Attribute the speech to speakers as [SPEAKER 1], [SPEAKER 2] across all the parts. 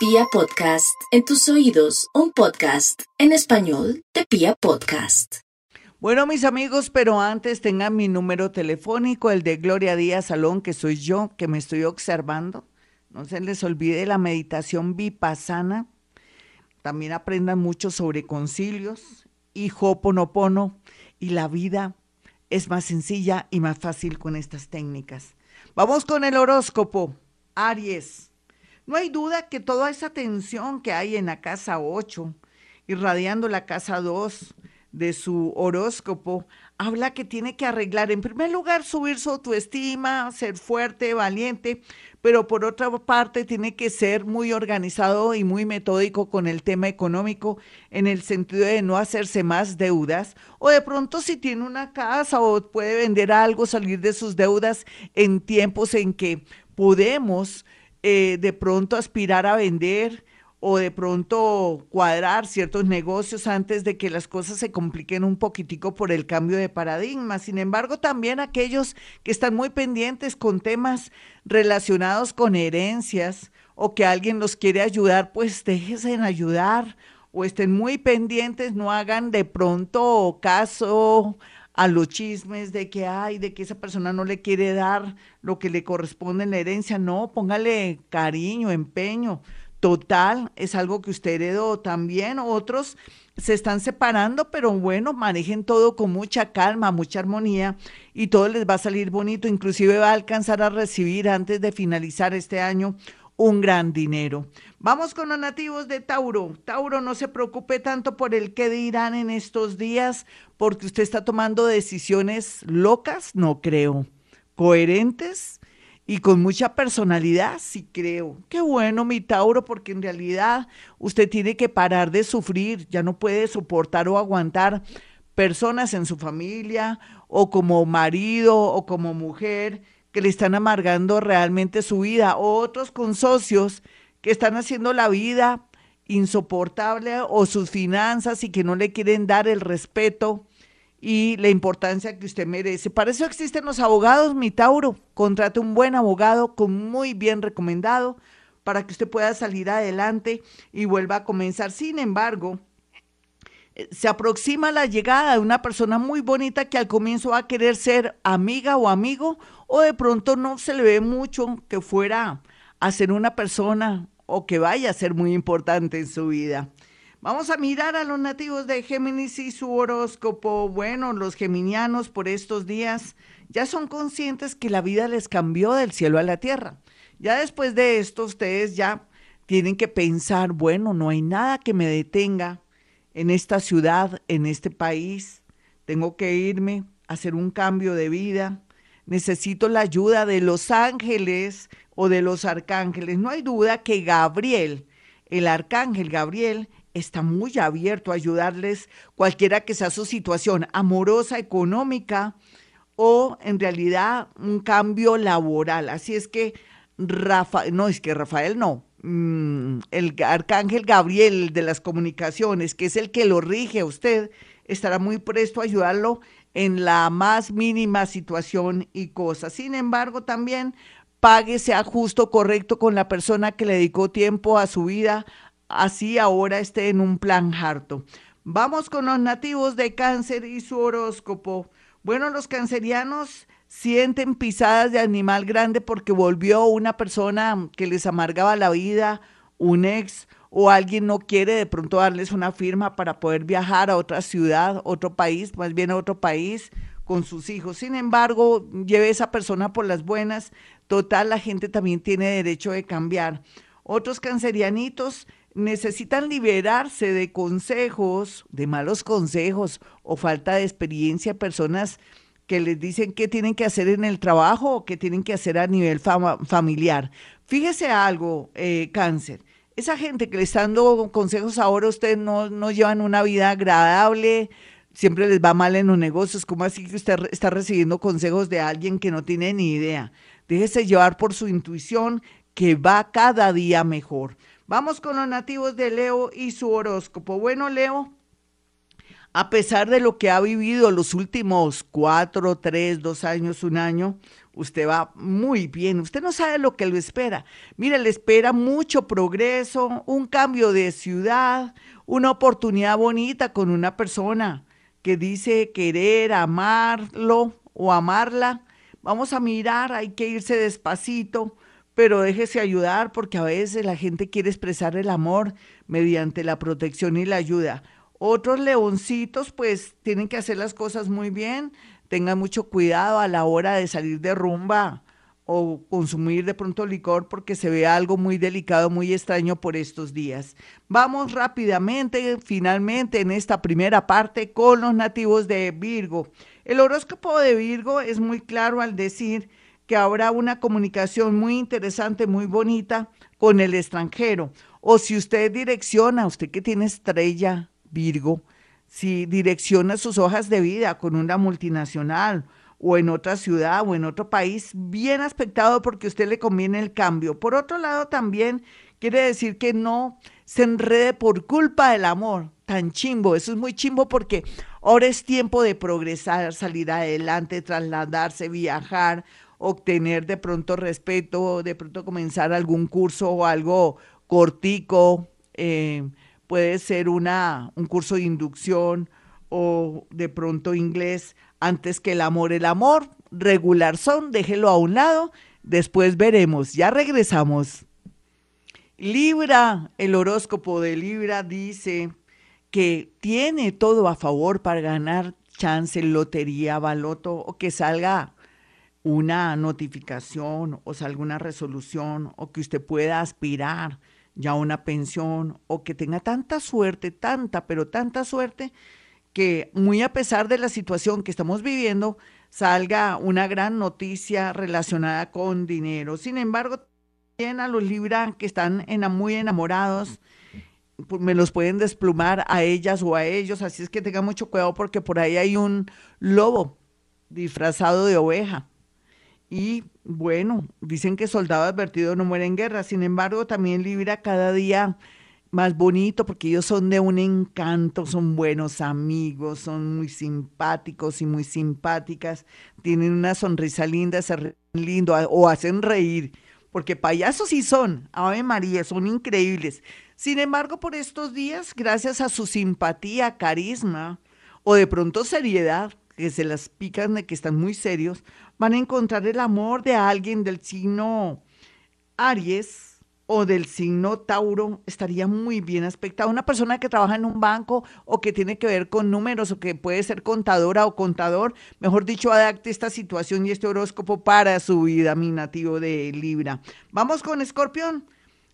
[SPEAKER 1] Pia Podcast, en tus oídos, un podcast en español de Pia Podcast.
[SPEAKER 2] Bueno, mis amigos, pero antes tengan mi número telefónico, el de Gloria Díaz Salón, que soy yo, que me estoy observando. No se les olvide la meditación vipassana. También aprendan mucho sobre concilios y hoponopono. Y la vida es más sencilla y más fácil con estas técnicas. Vamos con el horóscopo. Aries. No hay duda que toda esa tensión que hay en la casa 8, irradiando la casa 2 de su horóscopo, habla que tiene que arreglar, en primer lugar, subir su autoestima, ser fuerte, valiente, pero por otra parte tiene que ser muy organizado y muy metódico con el tema económico en el sentido de no hacerse más deudas o de pronto si tiene una casa o puede vender algo, salir de sus deudas en tiempos en que podemos eh, de pronto aspirar a vender o de pronto cuadrar ciertos negocios antes de que las cosas se compliquen un poquitico por el cambio de paradigma. Sin embargo, también aquellos que están muy pendientes con temas relacionados con herencias o que alguien los quiere ayudar, pues déjense en ayudar o estén muy pendientes, no hagan de pronto caso a los chismes de que hay, de que esa persona no le quiere dar lo que le corresponde en la herencia. No, póngale cariño, empeño total, es algo que usted heredó también. Otros se están separando, pero bueno, manejen todo con mucha calma, mucha armonía y todo les va a salir bonito. Inclusive va a alcanzar a recibir antes de finalizar este año un gran dinero. Vamos con los nativos de Tauro. Tauro, no se preocupe tanto por el qué dirán en estos días, porque usted está tomando decisiones locas, no creo, coherentes y con mucha personalidad, sí creo. Qué bueno, mi Tauro, porque en realidad usted tiene que parar de sufrir, ya no puede soportar o aguantar personas en su familia o como marido o como mujer que le están amargando realmente su vida, o otros con socios que están haciendo la vida insoportable o sus finanzas y que no le quieren dar el respeto y la importancia que usted merece. Para eso existen los abogados, mi Tauro. Contrate un buen abogado con muy bien recomendado para que usted pueda salir adelante y vuelva a comenzar. Sin embargo, eh, se aproxima la llegada de una persona muy bonita que al comienzo va a querer ser amiga o amigo o de pronto no se le ve mucho que fuera a ser una persona o que vaya a ser muy importante en su vida. Vamos a mirar a los nativos de Géminis y su horóscopo. Bueno, los geminianos por estos días ya son conscientes que la vida les cambió del cielo a la tierra. Ya después de esto, ustedes ya tienen que pensar, bueno, no hay nada que me detenga en esta ciudad, en este país. Tengo que irme hacer un cambio de vida. Necesito la ayuda de los ángeles o de los arcángeles. No hay duda que Gabriel, el arcángel Gabriel, está muy abierto a ayudarles cualquiera que sea su situación amorosa, económica o en realidad un cambio laboral. Así es que Rafael, no es que Rafael no, mm, el arcángel Gabriel de las comunicaciones, que es el que lo rige a usted, estará muy presto a ayudarlo en la más mínima situación y cosa. Sin embargo, también pague, sea justo, correcto con la persona que le dedicó tiempo a su vida, así ahora esté en un plan harto. Vamos con los nativos de cáncer y su horóscopo. Bueno, los cancerianos sienten pisadas de animal grande porque volvió una persona que les amargaba la vida, un ex o alguien no quiere de pronto darles una firma para poder viajar a otra ciudad, otro país, más bien a otro país con sus hijos. Sin embargo, lleve esa persona por las buenas. Total, la gente también tiene derecho de cambiar. Otros cancerianitos necesitan liberarse de consejos, de malos consejos o falta de experiencia, personas que les dicen qué tienen que hacer en el trabajo o qué tienen que hacer a nivel familiar. Fíjese algo, eh, cáncer. Esa gente que le está dando consejos ahora, ustedes no, no llevan una vida agradable, siempre les va mal en los negocios. ¿Cómo así que usted está recibiendo consejos de alguien que no tiene ni idea? Déjese llevar por su intuición que va cada día mejor. Vamos con los nativos de Leo y su horóscopo. Bueno, Leo, a pesar de lo que ha vivido los últimos cuatro, tres, dos años, un año, usted va muy bien, usted no sabe lo que lo espera. Mire, le espera mucho progreso, un cambio de ciudad, una oportunidad bonita con una persona que dice querer, amarlo o amarla. Vamos a mirar, hay que irse despacito, pero déjese ayudar porque a veces la gente quiere expresar el amor mediante la protección y la ayuda. Otros leoncitos pues tienen que hacer las cosas muy bien, tengan mucho cuidado a la hora de salir de rumba o consumir de pronto licor porque se ve algo muy delicado, muy extraño por estos días. Vamos rápidamente, finalmente, en esta primera parte con los nativos de Virgo. El horóscopo de Virgo es muy claro al decir que habrá una comunicación muy interesante, muy bonita con el extranjero. O si usted direcciona, usted que tiene estrella Virgo, si direcciona sus hojas de vida con una multinacional o en otra ciudad o en otro país, bien aspectado porque a usted le conviene el cambio. Por otro lado, también quiere decir que no se enrede por culpa del amor. Tan chimbo, eso es muy chimbo porque ahora es tiempo de progresar, salir adelante, trasladarse, viajar, obtener de pronto respeto, de pronto comenzar algún curso o algo cortico, eh, puede ser una, un curso de inducción o de pronto inglés antes que el amor. El amor regular son, déjelo a un lado, después veremos, ya regresamos. Libra, el horóscopo de Libra dice que tiene todo a favor para ganar chance, lotería, baloto o que salga una notificación o salga una resolución o que usted pueda aspirar ya una pensión o que tenga tanta suerte, tanta, pero tanta suerte, que muy a pesar de la situación que estamos viviendo, salga una gran noticia relacionada con dinero. Sin embargo, también a los Libra que están muy enamorados, pues, me los pueden desplumar a ellas o a ellos, así es que tengan mucho cuidado porque por ahí hay un lobo disfrazado de oveja y bueno, dicen que soldado advertido no muere en guerra. Sin embargo, también Libra cada día más bonito porque ellos son de un encanto, son buenos amigos, son muy simpáticos y muy simpáticas, tienen una sonrisa linda, se ríen lindo o hacen reír, porque payasos sí son, Ave María, son increíbles. Sin embargo, por estos días, gracias a su simpatía, carisma o de pronto seriedad, que se las pican de que están muy serios, van a encontrar el amor de alguien del signo Aries o del signo Tauro, estaría muy bien aspectado. Una persona que trabaja en un banco o que tiene que ver con números o que puede ser contadora o contador, mejor dicho, adapte esta situación y este horóscopo para su vida, mi nativo de Libra. Vamos con Escorpión.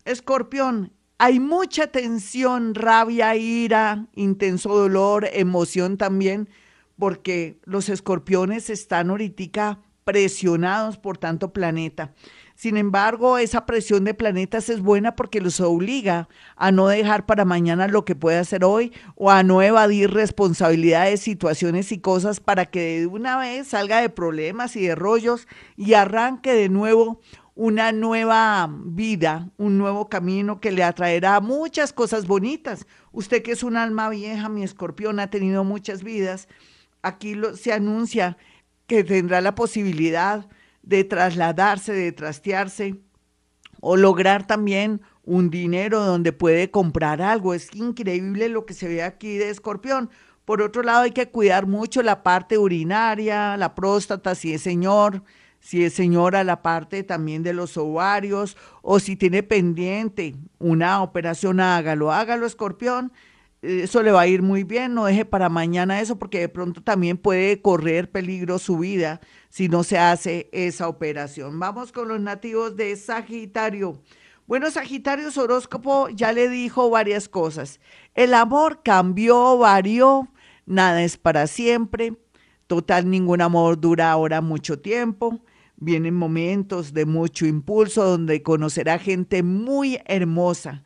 [SPEAKER 2] Escorpión, hay mucha tensión, rabia, ira, intenso dolor, emoción también, porque los escorpiones están ahorita presionados por tanto planeta. Sin embargo, esa presión de planetas es buena porque los obliga a no dejar para mañana lo que puede hacer hoy o a no evadir responsabilidades, situaciones y cosas para que de una vez salga de problemas y de rollos y arranque de nuevo una nueva vida, un nuevo camino que le atraerá muchas cosas bonitas. Usted que es un alma vieja, mi escorpión, ha tenido muchas vidas. Aquí lo, se anuncia que tendrá la posibilidad de trasladarse, de trastearse o lograr también un dinero donde puede comprar algo. Es increíble lo que se ve aquí de escorpión. Por otro lado, hay que cuidar mucho la parte urinaria, la próstata, si es señor, si es señora, la parte también de los ovarios, o si tiene pendiente una operación, hágalo, hágalo, escorpión, eso le va a ir muy bien, no deje para mañana eso porque de pronto también puede correr peligro su vida si no se hace esa operación. Vamos con los nativos de Sagitario. Bueno, Sagitario, su horóscopo ya le dijo varias cosas. El amor cambió, varió, nada es para siempre. Total, ningún amor dura ahora mucho tiempo. Vienen momentos de mucho impulso donde conocerá gente muy hermosa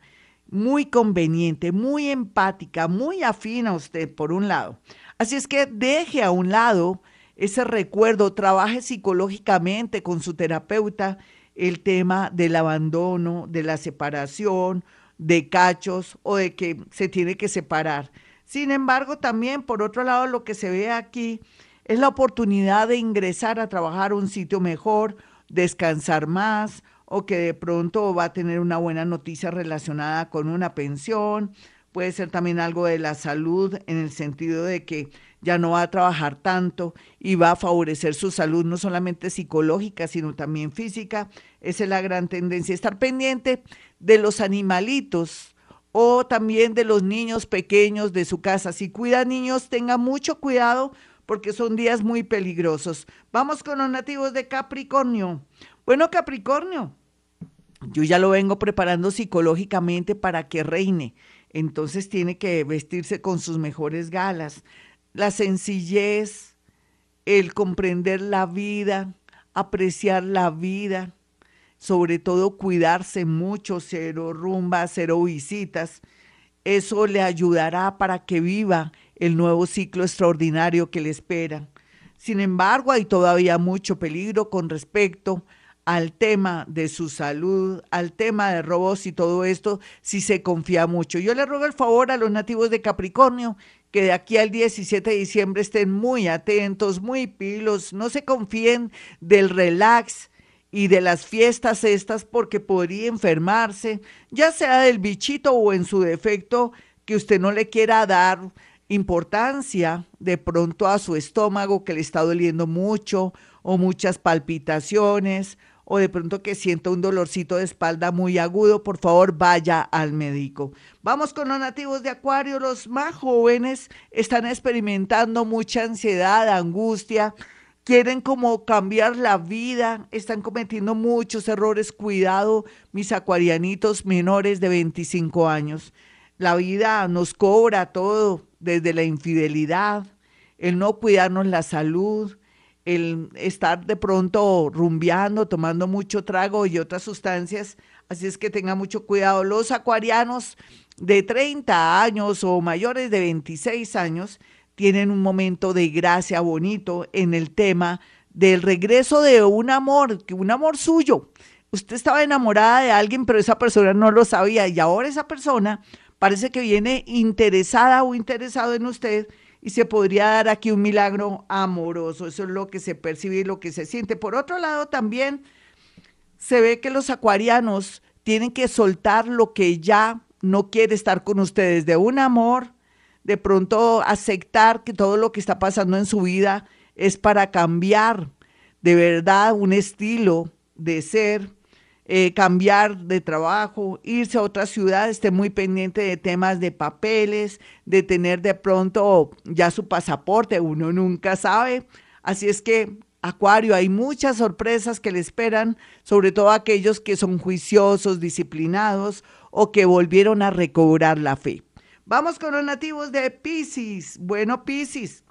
[SPEAKER 2] muy conveniente, muy empática, muy afín a usted, por un lado. Así es que deje a un lado ese recuerdo, trabaje psicológicamente con su terapeuta el tema del abandono, de la separación, de cachos o de que se tiene que separar. Sin embargo, también por otro lado, lo que se ve aquí es la oportunidad de ingresar a trabajar a un sitio mejor, descansar más o que de pronto va a tener una buena noticia relacionada con una pensión. Puede ser también algo de la salud en el sentido de que ya no va a trabajar tanto y va a favorecer su salud no solamente psicológica, sino también física. Esa es la gran tendencia. Estar pendiente de los animalitos o también de los niños pequeños de su casa. Si cuida niños, tenga mucho cuidado porque son días muy peligrosos. Vamos con los nativos de Capricornio. Bueno, Capricornio, yo ya lo vengo preparando psicológicamente para que reine. Entonces tiene que vestirse con sus mejores galas. La sencillez, el comprender la vida, apreciar la vida, sobre todo cuidarse mucho, cero rumba, cero visitas. Eso le ayudará para que viva el nuevo ciclo extraordinario que le espera. Sin embargo, hay todavía mucho peligro con respecto al tema de su salud, al tema de robos y todo esto, si se confía mucho. Yo le ruego el favor a los nativos de Capricornio que de aquí al 17 de diciembre estén muy atentos, muy pilos, no se confíen del relax y de las fiestas estas porque podría enfermarse, ya sea del bichito o en su defecto que usted no le quiera dar importancia de pronto a su estómago que le está doliendo mucho o muchas palpitaciones o de pronto que sienta un dolorcito de espalda muy agudo, por favor vaya al médico. Vamos con los nativos de Acuario, los más jóvenes están experimentando mucha ansiedad, angustia, quieren como cambiar la vida, están cometiendo muchos errores. Cuidado, mis acuarianitos menores de 25 años. La vida nos cobra todo, desde la infidelidad, el no cuidarnos la salud, el estar de pronto rumbeando, tomando mucho trago y otras sustancias. Así es que tenga mucho cuidado. Los acuarianos de 30 años o mayores de 26 años tienen un momento de gracia bonito en el tema del regreso de un amor, un amor suyo. Usted estaba enamorada de alguien, pero esa persona no lo sabía y ahora esa persona parece que viene interesada o interesado en usted y se podría dar aquí un milagro amoroso. Eso es lo que se percibe y lo que se siente. Por otro lado, también se ve que los acuarianos tienen que soltar lo que ya no quiere estar con ustedes, de un amor, de pronto aceptar que todo lo que está pasando en su vida es para cambiar de verdad un estilo de ser, eh, cambiar de trabajo, irse a otra ciudad, esté muy pendiente de temas de papeles, de tener de pronto ya su pasaporte, uno nunca sabe. Así es que, Acuario, hay muchas sorpresas que le esperan, sobre todo aquellos que son juiciosos, disciplinados o que volvieron a recobrar la fe. Vamos con los nativos de Pisces. Bueno, Pisces,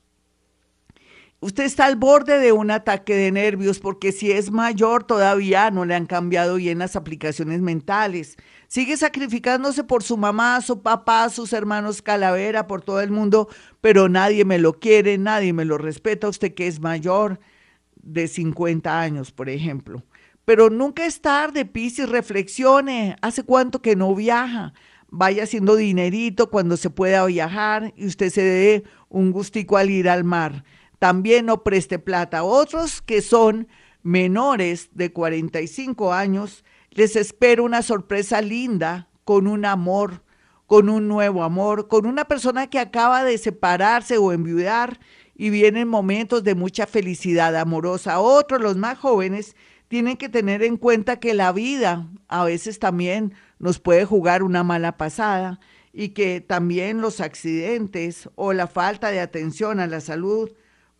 [SPEAKER 2] Usted está al borde de un ataque de nervios porque si es mayor todavía no le han cambiado bien las aplicaciones mentales. Sigue sacrificándose por su mamá, su papá, sus hermanos calavera, por todo el mundo, pero nadie me lo quiere, nadie me lo respeta. Usted que es mayor de 50 años, por ejemplo. Pero nunca es tarde, Piscis, reflexione. ¿Hace cuánto que no viaja? Vaya haciendo dinerito cuando se pueda viajar y usted se dé un gustico al ir al mar también no preste plata. Otros que son menores de 45 años, les espero una sorpresa linda con un amor, con un nuevo amor, con una persona que acaba de separarse o enviudar y vienen momentos de mucha felicidad amorosa. Otros, los más jóvenes, tienen que tener en cuenta que la vida a veces también nos puede jugar una mala pasada y que también los accidentes o la falta de atención a la salud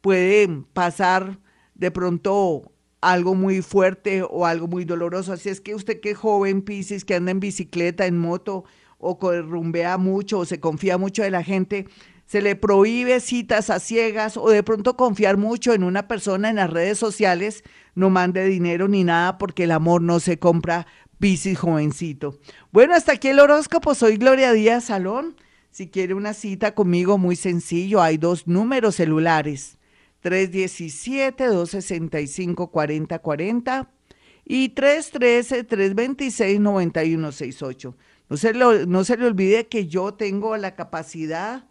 [SPEAKER 2] puede pasar de pronto algo muy fuerte o algo muy doloroso. Así es que usted que joven, Piscis, que anda en bicicleta, en moto o rumbea mucho o se confía mucho de la gente, se le prohíbe citas a ciegas o de pronto confiar mucho en una persona en las redes sociales, no mande dinero ni nada porque el amor no se compra, Piscis jovencito. Bueno, hasta aquí el horóscopo, soy Gloria Díaz Salón. Si quiere una cita conmigo, muy sencillo, hay dos números celulares 317-265-4040 y 313-326-9168. No se, no se le olvide que yo tengo la capacidad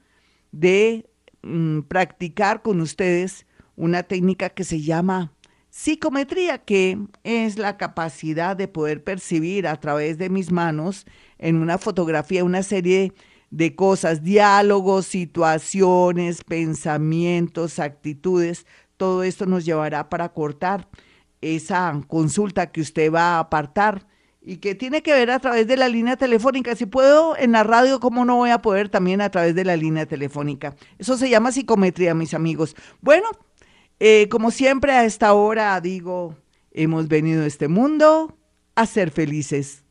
[SPEAKER 2] de mm, practicar con ustedes una técnica que se llama psicometría, que es la capacidad de poder percibir a través de mis manos en una fotografía una serie de cosas, diálogos, situaciones, pensamientos, actitudes. Todo esto nos llevará para cortar esa consulta que usted va a apartar y que tiene que ver a través de la línea telefónica. Si puedo en la radio, ¿cómo no voy a poder también a través de la línea telefónica? Eso se llama psicometría, mis amigos. Bueno, eh, como siempre a esta hora digo, hemos venido a este mundo a ser felices.